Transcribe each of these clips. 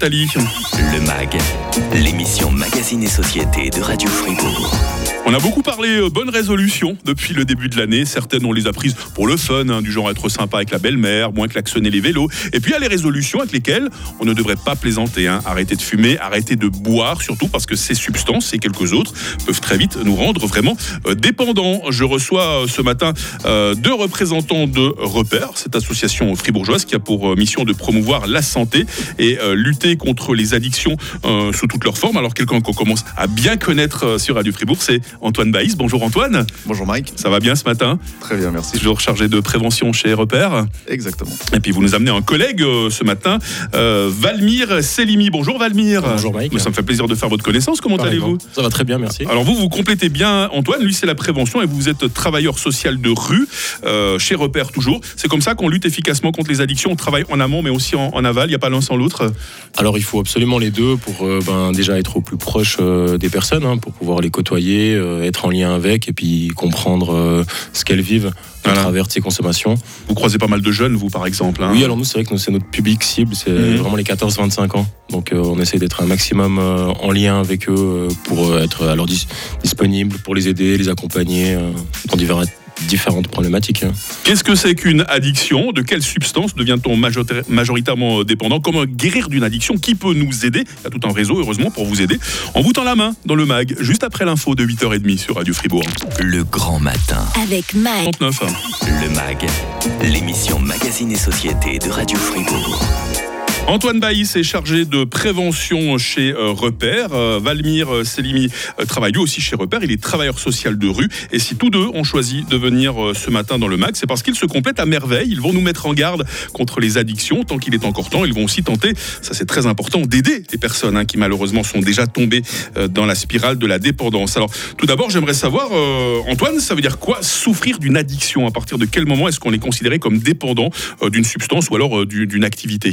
Le MAG, l'émission Magazine et Société de Radio Fribourg. On a beaucoup parlé euh, bonnes résolutions depuis le début de l'année. Certaines, on les a prises pour le fun, hein, du genre être sympa avec la belle-mère, moins klaxonner les vélos. Et puis il y a les résolutions avec lesquelles on ne devrait pas plaisanter. Hein. Arrêter de fumer, arrêter de boire, surtout parce que ces substances et quelques autres peuvent très vite nous rendre vraiment euh, dépendants. Je reçois euh, ce matin euh, deux représentants de Repère, cette association fribourgeoise qui a pour mission de promouvoir la santé et euh, lutter contre les addictions euh, sous toutes leurs formes. Alors quelqu'un qu'on commence à bien connaître euh, sur Radio Fribourg, c'est Antoine Baïs. Bonjour Antoine, Bonjour Mike, ça va bien ce matin? Très bien, merci. Toujours chargé de prévention chez Repère. Exactement. Et puis vous nous amenez un collègue euh, ce matin, euh, Valmir Selimi. Bonjour Valmir. Bonjour, Mike. Ça me fait plaisir de faire votre connaissance. Comment allez-vous? Ça va très bien, merci. alors vous, vous complétez bien Antoine, lui c'est la prévention et vous êtes travailleur social de rue, euh, chez Repère toujours. C'est comme ça qu'on lutte efficacement contre les addictions, on travaille en amont mais aussi en, en aval, il n'y a pas l'un sans l'autre. Alors il faut absolument les deux pour euh, ben, déjà être au plus proche euh, des personnes, hein, pour pouvoir les côtoyer, euh, être en lien avec et puis comprendre ce qu'elles vivent Voilà. à travers ces consommations. Vous croisez pas mal de jeunes, vous par exemple. hein Oui, alors nous c'est vrai que c'est notre public cible, c'est Mhm. vraiment les 14-25 ans. Donc on essaie d'être un maximum en lien avec eux pour être alors dis- disponible, pour les aider, les accompagner dans divers- différentes problématiques. hein. Qu'est-ce que c'est qu'une addiction? De quelle substance devient-on majorita- majoritairement dépendant? Comment guérir d'une addiction Qui peut nous aider? Il y a tout un réseau, heureusement, pour vous aider. En vous tend la main dans le MAG, juste après l'info de 8h30 sur Radio Fribourg. Le grand matin. Avec Mike. 39. Le MAG, l'émission Magazine et Société de Radio Fribourg. Antoine Baïs est chargé de prévention chez euh, Repère. Euh, Valmir euh, Selimi travaille aussi chez Repère. Il est travailleur social de rue. Et si tous deux ont choisi de venir ce matin dans le MAC, c'est parce qu'ils se complètent à merveille. Ils vont nous mettre en garde contre les addictions tant qu'il est encore temps. Ils vont aussi tenter, ça c'est très important, d'aider les personnes hein, qui malheureusement sont déjà tombées dans la spirale de la dépendance. Alors tout d'abord, j'aimerais savoir, Antoine, ça veut dire quoi souffrir d'une addiction? À partir de quel moment est-ce qu'on est considéré comme dépendant d'une substance ou alors du- d'une activité?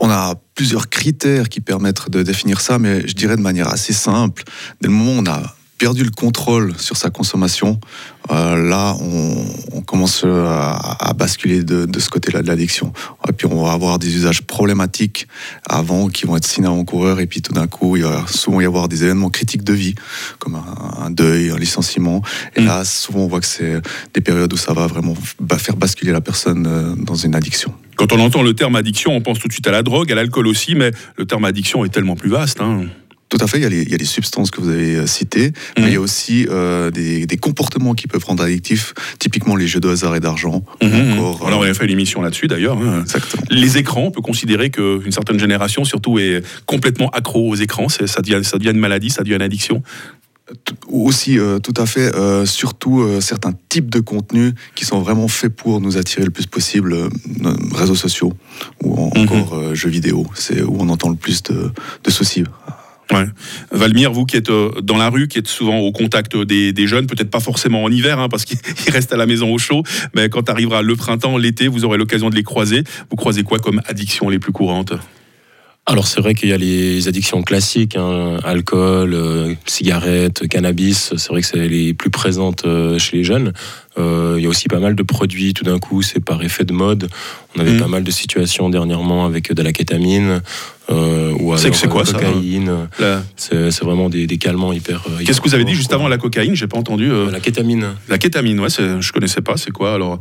On a plusieurs critères qui permettent de définir ça, mais je dirais de manière assez simple. Dès le moment où on a perdu le contrôle sur sa consommation, euh, là, on, on commence euh, à, à basculer de, de ce côté-là de l'addiction. Et puis, on va avoir des usages problématiques avant qui vont être signés avant-coureurs. Et puis, tout d'un coup, il va souvent y avoir des événements critiques de vie, comme un, un deuil, un licenciement. Et Mm. là, souvent, on voit que c'est des périodes où ça va vraiment faire basculer la personne euh, dans une addiction. Quand on entend le terme addiction, on pense tout de suite à la drogue, à l'alcool aussi, mais le terme addiction est tellement plus vaste. hein. Tout à fait, il y, a les, il y a les substances que vous avez euh, citées, mais Mhm. il y a aussi euh, des, des comportements qui peuvent rendre addictifs, typiquement les jeux de hasard et d'argent. Mhm. encore, euh, Alors, on a fait une émission là-dessus d'ailleurs. hein. Exactement. Les écrans, on peut considérer qu'une certaine génération, surtout, est complètement accro aux écrans. Ça devient, ça devient une maladie, ça devient une addiction. Aussi, euh, tout à fait, euh, surtout euh, certains types de contenus qui sont vraiment faits pour nous attirer le plus possible, réseaux sociaux ou en- Mhm. encore jeux vidéo. C'est où on entend le plus de, de soucis. Ouais. Valmir, vous qui êtes euh, dans la rue, qui êtes souvent au contact des, jeunes, peut-être pas forcément en hiver, hein, parce qu'ils ils restent à la maison au chaud, mais quand arrivera le printemps, l'été, vous aurez l'occasion de les croiser. Vous croisez quoi comme addiction les plus courantes? Alors c'est vrai qu'il y a les addictions classiques, hein, alcool, euh, cigarettes, cannabis, c'est vrai que c'est les plus présentes euh, chez les jeunes. Euh, il y a aussi pas mal de produits, tout d'un coup, c'est par effet de mode. On avait Mhm. pas mal de situations dernièrement avec de la kétamine. Euh, ou C'est que c'est quoi, euh, ça cocaïne. La- C'est c'est vraiment des, des calmants hyper. euh, Qu'est-ce que vous avez dit juste avant la cocaïne J'ai pas entendu. euh, quoi. La kétamine. La kétamine, ouais, je connaissais pas. C'est quoi alors?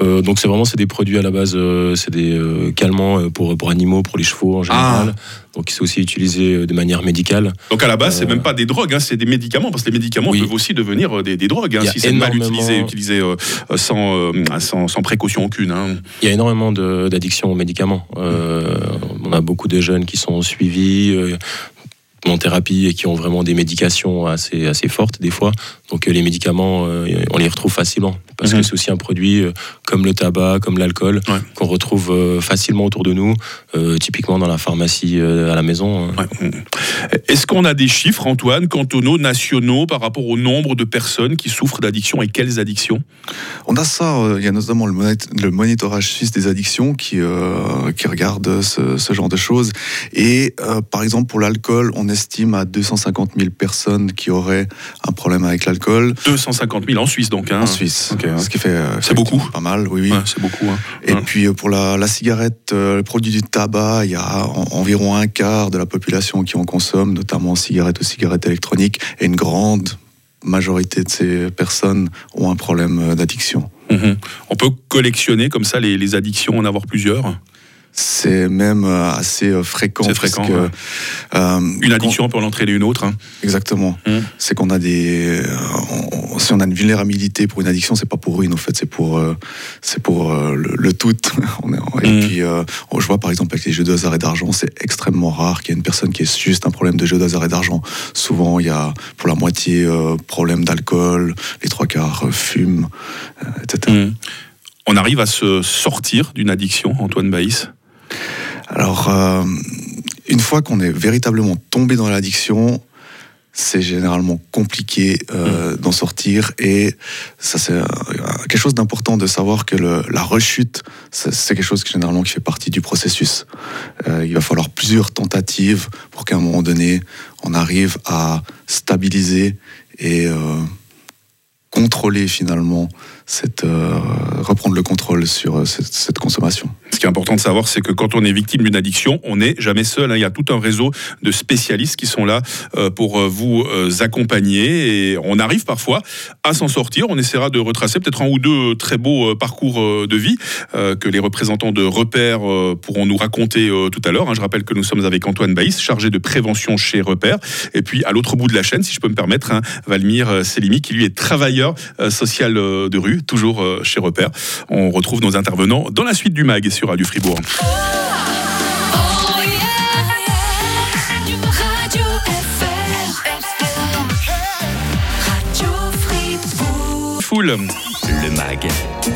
Euh, donc c'est vraiment c'est des produits à la base, euh, c'est des euh, calmants pour pour animaux, pour les chevaux en général. Donc c'est aussi utilisé de manière médicale. Donc à la base, c'est même pas des drogues, hein, c'est des médicaments, parce que les médicaments Oui. peuvent aussi devenir des, des drogues, hein, si c'est mal utilisé, utilisé sans, sans, sans précaution aucune. hein. Il y a énormément d'addictions aux médicaments. On a beaucoup de jeunes qui sont suivis en thérapie et qui ont vraiment des médications assez, assez fortes des fois. Donc euh, les médicaments, euh, on les retrouve facilement parce Mhm. que c'est aussi un produit euh, comme le tabac, comme l'alcool, Ouais. qu'on retrouve facilement autour de nous, typiquement dans la pharmacie à la maison. hein. Ouais. Est-ce qu'on a des chiffres, Antoine, cantonaux, nationaux, par rapport au nombre de personnes qui souffrent d'addiction et quelles addictions? On a ça, il y a notamment le, monitorage suisse des addictions qui, euh, qui regarde ce, ce genre de choses. Et euh, par exemple, pour l'alcool, on estime à 250 000 personnes qui auraient un problème avec l'alcool 250 000 en Suisse, donc. hein. en Suisse. ok, ouais. Ce qui fait euh, C'est beaucoup. Pas mal, oui, oui. Ouais, c'est beaucoup. hein. Et Ouais. puis euh, pour la, la cigarette, euh, le produit du tabac, il y a en- environ un quart de la population qui en consomme, notamment cigarettes ou cigarettes électroniques, et une grande majorité de ces personnes ont un problème d'addiction. Mhm. On peut collectionner comme ça les, les addictions, en avoir plusieurs? C'est même euh, assez euh, fréquent. C'est fréquent, parce que, ouais. euh, Une addiction peut en entraîner une autre. hein. exactement. Mm. C'est qu'on a des. on- si on a une vulnérabilité pour une addiction, c'est pas pour une, en fait, c'est pour, euh, c'est pour euh, le, le tout. Et Mm. puis, je vois par exemple avec les jeux de hasard et d'argent, c'est extrêmement rare qu'il y ait une personne qui ait juste un problème de jeu de hasard et d'argent. Souvent, il y a pour la moitié problème d'alcool, les trois quarts fument, etc. Mhm. On arrive à se sortir d'une addiction, Antoine Baïs? Alors, euh, une fois qu'on est véritablement tombé dans l'addiction, c'est généralement compliqué euh, d'en sortir et ça c'est quelque chose d'important de savoir que le- la rechute c'est c'est quelque chose qui généralement qui fait partie du processus. Euh, il va falloir plusieurs tentatives pour qu'à un moment donné on arrive à stabiliser et euh, contrôler finalement euh, reprendre le contrôle sur euh, cette- consommation. Ce qui est important de savoir, c'est que quand on est victime d'une addiction, on n'est jamais seul. hein. Il y a tout un réseau de spécialistes qui sont là euh, pour vous accompagner. Et on arrive parfois à s'en sortir. On essaiera de retracer peut-être un ou deux très beaux parcours de vie que les représentants de Repère euh, pourront nous raconter tout à l'heure. hein. Je rappelle que nous sommes avec Antoine Baïs, chargé de prévention chez Repère. Et puis à l'autre bout de la chaîne, si je peux me permettre, hein, Valmir Selimi, qui lui est travailleur social de rue, toujours euh, chez Repère. On retrouve nos intervenants dans la suite du MAG sur Radio Fribourg. Radio. Full. Le MAG,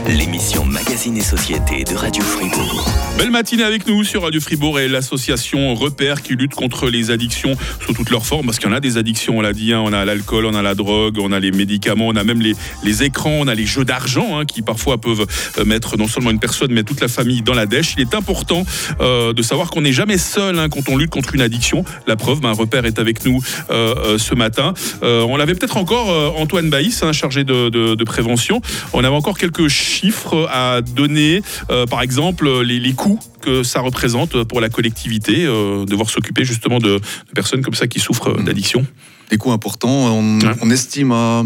l'émission Magazine et Société de Radio Fribourg. Belle matinée avec nous sur Radio Fribourg et l'association Repère qui lutte contre les addictions sous toutes leurs formes. Parce qu'il y en a des addictions, on l'a dit, hein. on a l'alcool, on a la drogue, on a les médicaments, on a même les, les écrans, on a les jeux d'argent hein, qui parfois peuvent euh, mettre non seulement une personne mais toute la famille dans la dèche. Il est important euh, de savoir qu'on n'est jamais seul hein, quand on lutte contre une addiction. La preuve, ben, Repère est avec nous euh, ce matin. On l'avait peut-être encore, Antoine Baïs, chargé de- de prévention. On avait encore quelques chiffres à donner. Euh, par exemple, les, les coûts que ça représente pour la collectivité, euh, devoir s'occuper justement de, de personnes comme ça qui souffrent d'addiction. des coûts importants. On, Ouais. on estime à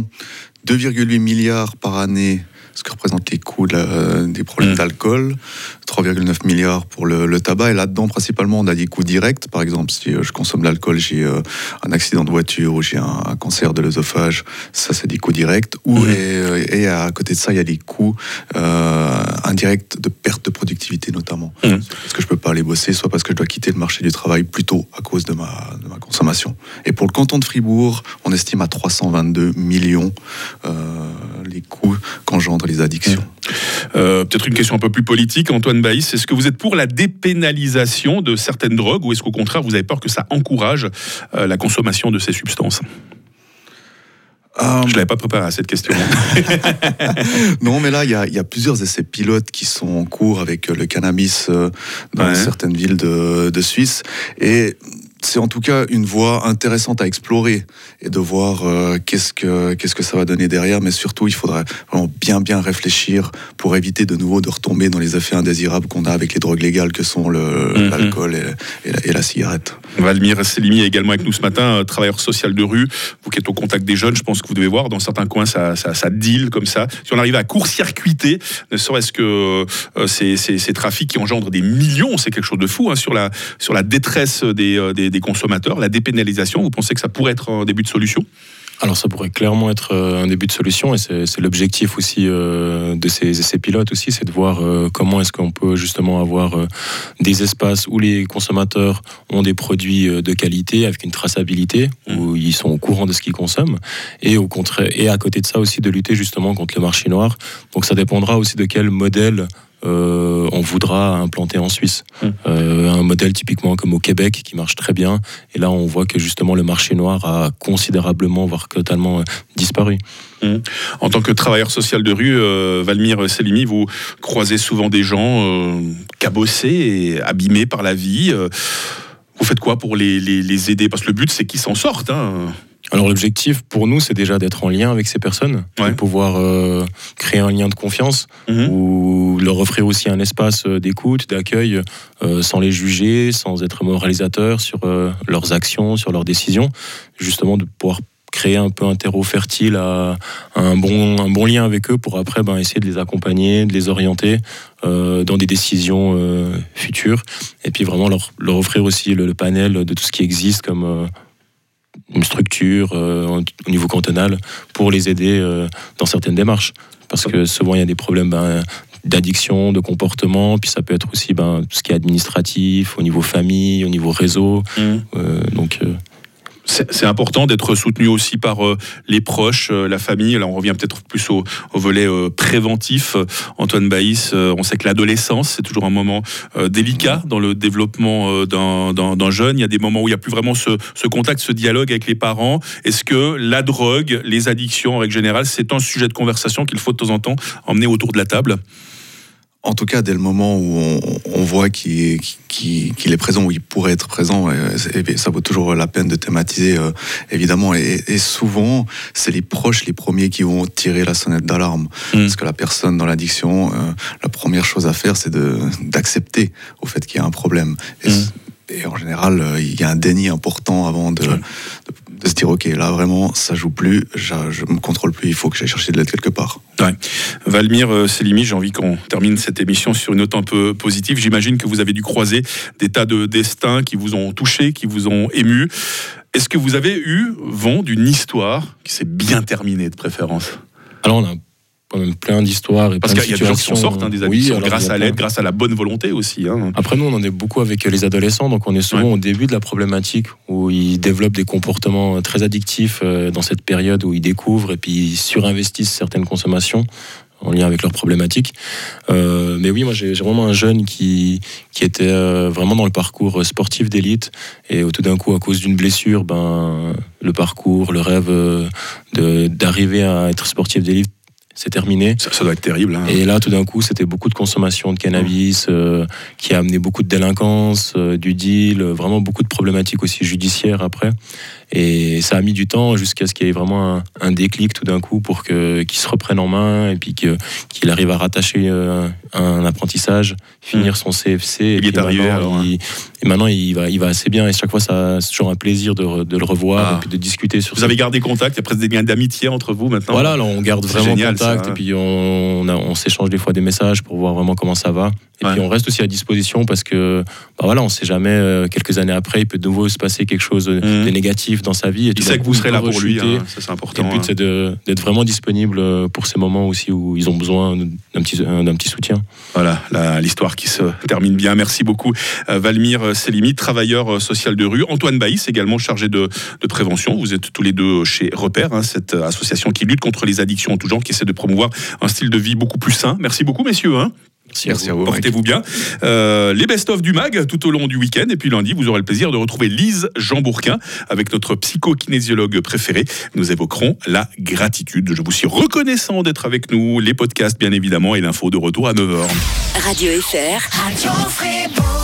2,8 milliards par année ce que représentent les coûts de la- des problèmes Mm. d'alcool, 3,9 milliards pour le, le tabac. Et là-dedans, principalement, on a des coûts directs. Par exemple, si euh, je consomme de l'alcool, j'ai euh, un accident de voiture ou j'ai un, un cancer de l'œsophage, ça, c'est des coûts directs. Ou, et, euh, et à côté de ça, il y a des coûts euh, indirects de perte de productivité, notamment. Parce que je peux pas aller bosser, soit parce que je dois quitter le marché du travail plus tôt à cause de ma, de ma consommation. Et pour le canton de Fribourg, on estime à 322 millions euh, les coûts qu'engendrent les addictions. Euh, Peut-être une question un peu plus politique, Antoine Baïs. Est-ce que vous êtes pour la dépénalisation de certaines drogues ou est-ce qu'au contraire vous avez peur que ça encourage euh, la consommation de ces substances? Euh, Je ne l'avais pas préparé à cette question. non, mais là, il y a, il y a plusieurs essais pilotes qui sont en cours avec euh, le cannabis euh, dans Ouais. certaines villes de, de Suisse. Et c'est en tout cas une voie intéressante à explorer et de voir euh, qu'est-ce que qu'est-ce que ça va donner derrière. Mais surtout, il faudrait vraiment bien bien réfléchir pour éviter de nouveau de retomber dans les effets indésirables qu'on a avec les drogues légales que sont le- Mhm. l'alcool et, et la, et la cigarette. Valmir Selimi est également avec nous ce matin, euh, travailleur social de rue. Vous qui êtes au contact des jeunes, je pense que vous devez voir dans certains coins ça, ça, ça deal comme ça. Si on arrive à court-circuiter, ne serait-ce que euh, ces, ces- ces trafics qui engendrent des millions, c'est quelque chose de fou hein, sur, la, sur la détresse des, euh, des, des consommateurs, la dépénalisation, vous pensez que ça pourrait être un début de solution? Alors ça pourrait clairement être euh, un début de solution et c'est l'objectif aussi euh, de ces essais pilotes aussi, c'est de voir euh, comment est-ce qu'on peut justement avoir euh, des espaces où les consommateurs ont des produits de qualité avec une traçabilité, où ils sont au courant de ce qu'ils consomment et au contraire et à côté de ça aussi de lutter justement contre le marché noir. Donc ça dépendra aussi de quel modèle euh, on voudra implanter en Suisse. Mm. Euh, un modèle typiquement comme au Québec qui marche très bien. Et là, on voit que justement le marché noir a considérablement, voire totalement euh, disparu. En tant que travailleur social de rue, Valmir Selimi, vous croisez souvent des gens cabossés et abîmés par la vie. Vous faites quoi pour les, les- les aider? Parce que le but, c'est qu'ils s'en sortent. hein. Alors l'objectif pour nous, c'est déjà d'être en lien avec ces personnes, Ouais. de pouvoir euh, créer un lien de confiance, Mhm. ou leur offrir aussi un espace euh, d'écoute, d'accueil, euh, sans les juger, sans être moralisateur sur euh, leurs actions, sur leurs décisions, justement de pouvoir créer un peu un terreau fertile à, à un, bon, un bon lien avec eux pour après ben, essayer de les accompagner, de les orienter euh, dans des décisions euh, futures et puis vraiment leur, leur offrir aussi le, le panel de tout ce qui existe comme euh, une structure euh, au niveau cantonal pour les aider euh, dans certaines démarches. Parce que souvent, il y a des problèmes ben, d'addiction, de comportement, puis ça peut être aussi ben, tout ce qui est administratif, au niveau famille, au niveau réseau. Mhm. Euh, donc, C'est important d'être soutenu aussi par euh, les proches, euh, la famille. Là, on revient peut-être plus au, volet euh, préventif. Antoine Baïs, on sait que l'adolescence, c'est toujours un moment délicat dans le développement d'un- jeune. Il y a des moments où il n'y a plus vraiment ce contact, ce dialogue avec les parents. Est-ce que la drogue, les addictions en règle générale, c'est un sujet de conversation qu'il faut de temps en temps emmener autour de la table? En tout cas, dès le moment où on, on voit qu'il est, présent, où il pourrait être présent, ça vaut toujours la peine de thématiser, euh, évidemment. Et, et souvent, c'est les proches les premiers qui vont tirer la sonnette d'alarme. Mm. Parce que la personne dans l'addiction, euh, la première chose à faire, c'est d'accepter au fait qu'il y a un problème. Et, Mm. et en général, euh, il y a un déni important avant de, Ouais. de, de se dire, OK, là, vraiment, ça joue plus, je, je me contrôle plus, il faut que j'aille chercher de l'aide quelque part. Euh, Selimi, j'ai envie qu'on termine cette émission sur une note un peu positive. J'imagine que vous avez dû croiser des tas de destins qui vous ont touché, qui vous ont ému. Est-ce que vous avez eu vent d'une histoire qui s'est bien terminée de préférence? Alors, on a quand même plein d'histoires. Parce qu'il y a des gens qui s'en sortent, hein, des Oui, addictions, il grâce à l'aide, grâce à la bonne volonté aussi. hein. Après, nous, on en est beaucoup avec les adolescents, donc on est souvent Ouais. au début de la problématique où ils développent des comportements très addictifs euh, dans cette période où ils découvrent et puis ils surinvestissent certaines consommations en lien avec leurs problématiques. Euh, mais oui, moi j'ai vraiment un jeune qui, qui était euh, vraiment dans le parcours sportif d'élite et tout d'un coup, à cause d'une blessure, ben, le parcours, le rêve euh, d'arriver à être sportif d'élite s'est terminé. Ça, ça doit être terrible. hein. Et là, tout d'un coup, c'était beaucoup de consommation de cannabis euh, qui a amené beaucoup de délinquance, euh, du deal, euh, vraiment beaucoup de problématiques aussi judiciaires après. Et ça a mis du temps jusqu'à ce qu'il y ait vraiment un, un déclic tout d'un coup pour que qu'il se reprenne en main et puis que- qu'il arrive à rattacher euh, un apprentissage, finir son CFC. et Il est arrivé, maintenant, alors, hein. il- et maintenant, il va, il va assez bien. Et chaque fois, c'est toujours un plaisir de, re- de le revoir Ah. et puis de discuter sur Vous ça. avez gardé contact, il y a presque des liens d'amitié entre vous maintenant. Voilà, alors on garde vraiment génial, contact ça, et puis on, on, s'échange des fois des messages pour voir vraiment comment ça va. Et Ouais. puis on reste aussi à disposition parce que bah voilà, on sait jamais euh, quelques années après il peut de nouveau se passer quelque chose de, de négatif dans sa vie. Et Il sait que vous serez là pour lui, hein, ça c'est Et important. le but hein. c'est d'être vraiment disponible euh, pour ces moments aussi où ils ont besoin d'un petit, euh, d'un petit soutien. Voilà, l'histoire qui se termine bien. Merci beaucoup, euh, Valmir Selimi, travailleur social de rue. Antoine Baïs, également chargé de, de prévention. Vous êtes tous les deux chez Repère, hein, cette association qui lutte contre les addictions en tout genre, qui essaie de promouvoir un style de vie beaucoup plus sain. Merci beaucoup, messieurs. Merci à vous. Portez-vous bien. Euh, les best-of du MAG tout au long du week-end. Et puis lundi, vous aurez le plaisir de retrouver Lise Jean Bourquin avec notre psychokinésiologue préféré. Nous évoquerons la gratitude. Je vous suis reconnaissant d'être avec nous. Les podcasts, bien évidemment, et l'info de retour à 9h. Radio FR. Radio Fribourg.